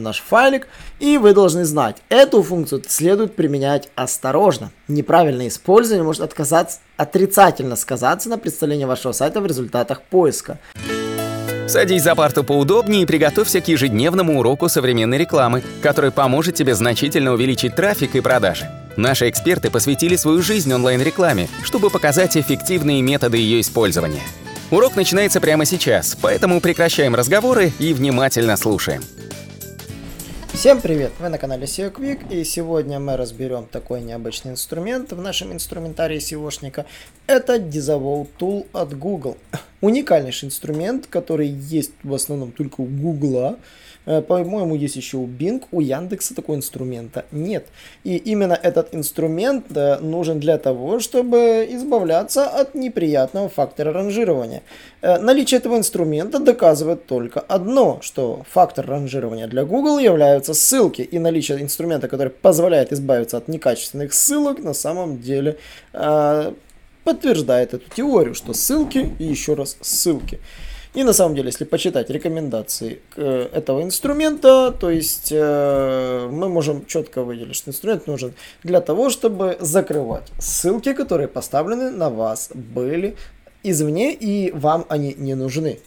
наш файлик, и вы должны знать, эту функцию следует применять осторожно. Неправильное использование может отказаться, отрицательно сказаться на представлении вашего сайта в результатах поиска. Садись за парту поудобнее и приготовься к ежедневному уроку современной рекламы, который поможет тебе значительно увеличить трафик и продажи. Наши эксперты посвятили свою жизнь онлайн-рекламе, чтобы показать эффективные методы ее использования. Урок начинается прямо сейчас, поэтому прекращаем разговоры и внимательно слушаем. Всем привет! Вы на канале SEO Quick и сегодня мы разберем такой необычный инструмент в нашем инструментарии SEOшника. Это Disavow Tool от Google. Уникальнейший инструмент, который есть в основном только у Google. Э, по-моему, есть еще у Bing, у Яндекса такого инструмента нет. И именно этот инструмент э, нужен для того, чтобы избавляться от неприятного фактора ранжирования. Э, наличие этого инструмента доказывает только одно, что фактор ранжирования для Google являются ссылки. И наличие инструмента, который позволяет избавиться от некачественных ссылок, на самом деле подтверждает эту теорию, что ссылки и еще раз ссылки. И на самом деле, если почитать рекомендации э, этого инструмента, то есть э, мы можем четко выделить, что инструмент нужен для того, чтобы закрывать ссылки, которые поставлены на вас были извне, и вам они не нужны.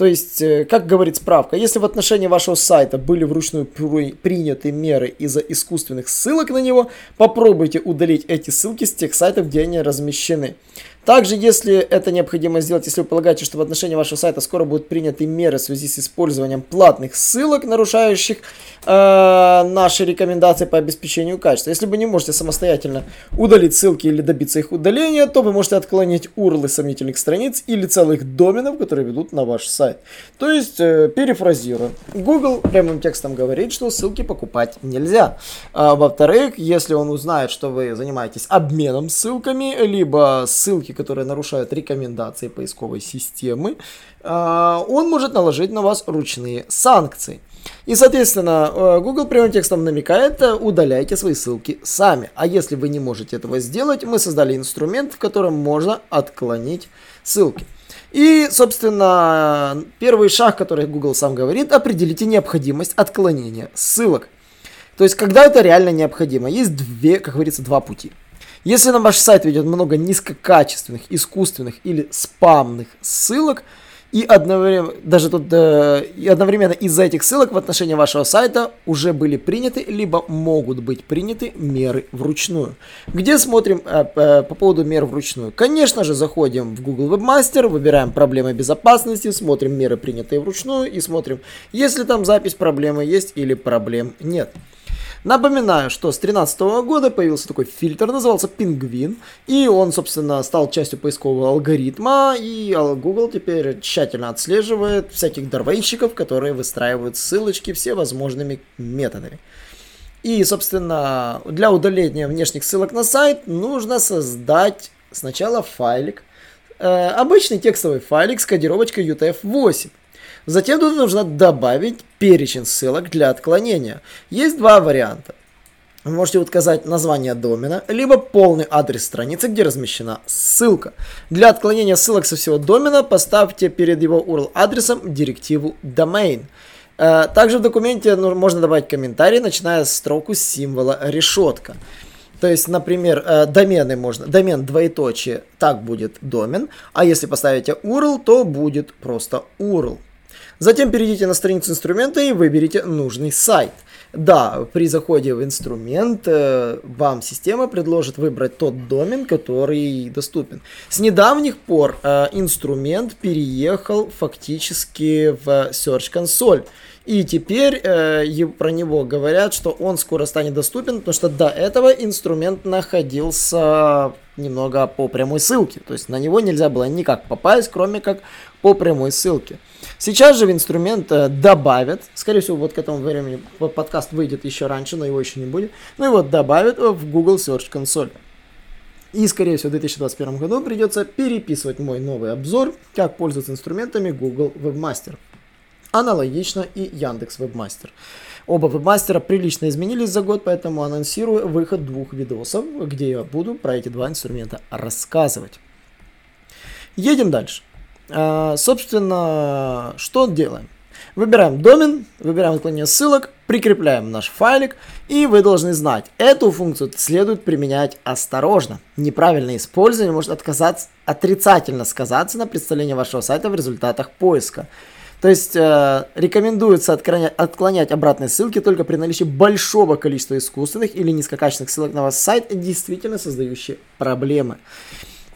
То есть, э, как говорит справка, если в отношении вашего сайта были вручную приняты меры из-за искусственных ссылок на него, попробуйте удалить эти ссылки с тех сайтов, где они размещены. Также, если это необходимо сделать, если вы полагаете, что в отношении вашего сайта скоро будут приняты меры в связи с использованием платных ссылок, нарушающих э, наши рекомендации по обеспечению качества. Если вы не можете самостоятельно удалить ссылки или добиться их удаления, то вы можете отклонить URL сомнительных страниц или целых доменов, которые ведут на ваш сайт. То есть, э, перефразируя, Google прямым текстом говорит, что ссылки покупать нельзя. А, во-вторых, если он узнает, что вы занимаетесь обменом ссылками, либо ссылки ссылки, которые нарушают рекомендации поисковой системы, а, он может наложить на вас ручные санкции. И, соответственно, э, Google прямым текстом намекает, э, удаляйте свои ссылки сами. А если вы не можете этого сделать, мы создали инструмент, в котором можно отклонить ссылки. И, собственно, первый шаг, который Google сам говорит, определите необходимость отклонения ссылок. То есть, когда это реально необходимо. Есть две, как говорится, два пути. Если на ваш сайт ведет много низкокачественных, искусственных или спамных ссылок, и одновременно, даже тут, э, и одновременно из-за этих ссылок в отношении вашего сайта уже были приняты, либо могут быть приняты меры вручную. Где смотрим э, э, по поводу мер вручную? Конечно же, заходим в Google Webmaster, выбираем проблемы безопасности, смотрим меры, принятые вручную, и смотрим, есть ли там запись проблемы есть или проблем нет. Напоминаю, что с 2013 года появился такой фильтр, назывался Пингвин, и он, собственно, стал частью поискового алгоритма, и Google теперь тщательно отслеживает всяких дорвейщиков, которые выстраивают ссылочки всевозможными методами. И, собственно, для удаления внешних ссылок на сайт нужно создать сначала файлик, э, обычный текстовый файлик с кодировочкой UTF-8. Затем тут нужно добавить перечень ссылок для отклонения. Есть два варианта. Вы можете указать название домена, либо полный адрес страницы, где размещена ссылка. Для отклонения ссылок со всего домена поставьте перед его URL адресом директиву domain. Э, также в документе можно добавить комментарий, начиная с строку символа решетка. То есть, например, э, домены можно, домен двоеточие, так будет домен, а если поставите URL, то будет просто URL. Затем перейдите на страницу инструмента и выберите нужный сайт. Да, при заходе в инструмент э, вам система предложит выбрать тот домен, который доступен. С недавних пор э, инструмент переехал фактически в Search Console. И теперь э, про него говорят, что он скоро станет доступен, потому что до этого инструмент находился немного по прямой ссылке. То есть на него нельзя было никак попасть, кроме как по прямой ссылке. Сейчас же в инструмент э, добавят, скорее всего, вот к этому времени подкаст выйдет еще раньше, но его еще не будет, ну и вот добавят в Google Search Console. И, скорее всего, в 2021 году придется переписывать мой новый обзор, как пользоваться инструментами Google Webmaster. Аналогично и Яндекс Webmaster. Оба вебмастера прилично изменились за год, поэтому анонсирую выход двух видосов, где я буду про эти два инструмента рассказывать. Едем дальше. А, собственно, что делаем? Выбираем домен, выбираем отклонение ссылок, прикрепляем наш файлик, и вы должны знать, эту функцию следует применять осторожно. Неправильное использование может отказаться, отрицательно сказаться на представлении вашего сайта в результатах поиска. То есть э, рекомендуется отклонять, отклонять обратные ссылки только при наличии большого количества искусственных или низкокачественных ссылок на ваш сайт, действительно создающие проблемы.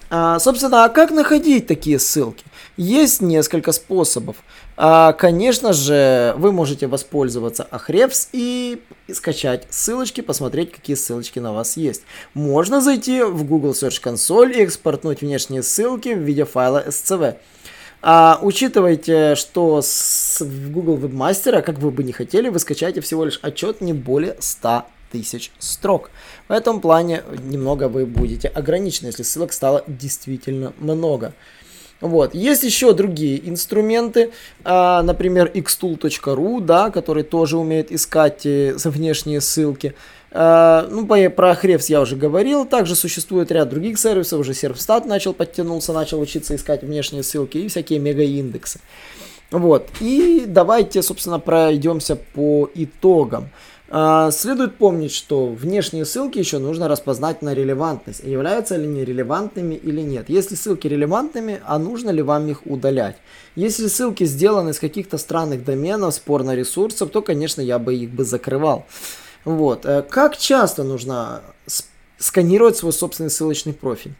А, собственно, а как находить такие ссылки? Есть несколько способов. А, конечно же, вы можете воспользоваться Ahrefs и скачать ссылочки, посмотреть, какие ссылочки на вас есть. Можно зайти в Google Search Console и экспортнуть внешние ссылки в виде файла SCV. А, учитывайте, что с, Google Webmaster, как вы бы не хотели, вы скачаете всего лишь отчет не более 100 тысяч строк. В этом плане немного вы будете ограничены, если ссылок стало действительно много. Вот. Есть еще другие инструменты, а, например, xtool.ru, да, который тоже умеет искать э, внешние ссылки. А, ну, по, про Ahrefs я уже говорил. Также существует ряд других сервисов. Уже Servstat начал подтянулся, начал учиться искать внешние ссылки и всякие мегаиндексы. Вот. И давайте, собственно, пройдемся по итогам. А, следует помнить, что внешние ссылки еще нужно распознать на релевантность, являются ли они релевантными или нет. Если ссылки релевантными, а нужно ли вам их удалять? Если ссылки сделаны с каких-то странных доменов, спорно ресурсов, то, конечно, я бы их бы закрывал. Вот. Э, как часто нужно сканировать свой собственный ссылочный профиль?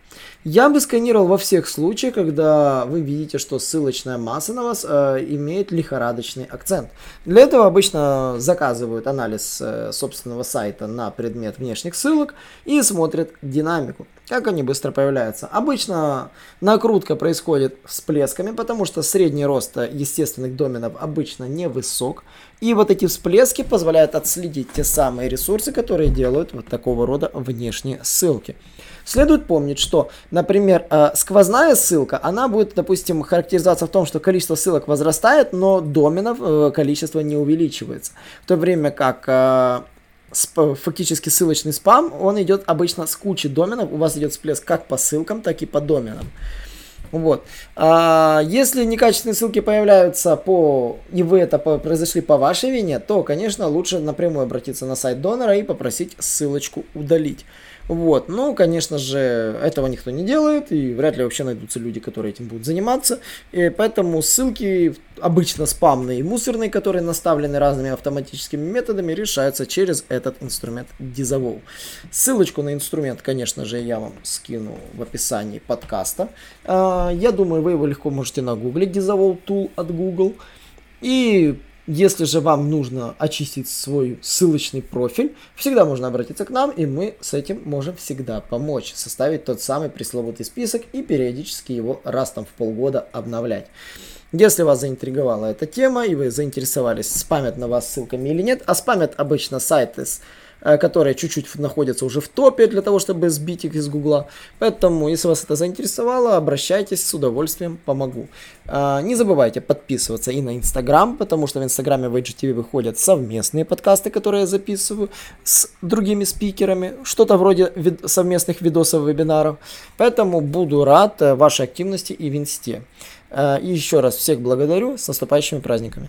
Я бы сканировал во всех случаях, когда вы видите, что ссылочная масса на вас э, имеет лихорадочный акцент. Для этого обычно заказывают анализ э, собственного сайта на предмет внешних ссылок и смотрят динамику, как они быстро появляются. Обычно накрутка происходит всплесками, потому что средний рост естественных доменов обычно невысок. И вот эти всплески позволяют отследить те самые ресурсы, которые делают вот такого рода внешние ссылки. Следует помнить, что, например, э, сквозная ссылка, она будет, допустим, характеризоваться в том, что количество ссылок возрастает, но доменов э, количество не увеличивается. В то время как э, фактически ссылочный спам, он идет обычно с кучей доменов, у вас идет всплеск как по ссылкам, так и по доменам. Вот. А если некачественные ссылки появляются по, и вы это произошли по вашей вине, то, конечно, лучше напрямую обратиться на сайт донора и попросить ссылочку удалить. Вот. Но, конечно же, этого никто не делает, и вряд ли вообще найдутся люди, которые этим будут заниматься. И поэтому ссылки, обычно спамные и мусорные, которые наставлены разными автоматическими методами, решаются через этот инструмент Disavow. Ссылочку на инструмент, конечно же, я вам скину в описании подкаста. А, я думаю, вы его легко можете нагуглить, Disavow Tool от Google. И если же вам нужно очистить свой ссылочный профиль, всегда можно обратиться к нам, и мы с этим можем всегда помочь. Составить тот самый пресловутый список и периодически его раз там в полгода обновлять. Если вас заинтриговала эта тема и вы заинтересовались, спамят на вас ссылками или нет, а спамят обычно сайты с которые чуть-чуть находятся уже в топе для того, чтобы сбить их из Гугла. Поэтому, если вас это заинтересовало, обращайтесь, с удовольствием помогу. А, не забывайте подписываться и на Инстаграм, потому что в Инстаграме в IGTV выходят совместные подкасты, которые я записываю с другими спикерами, что-то вроде вид- совместных видосов, вебинаров. Поэтому буду рад э, вашей активности и в Инсте. Э, и еще раз всех благодарю, с наступающими праздниками.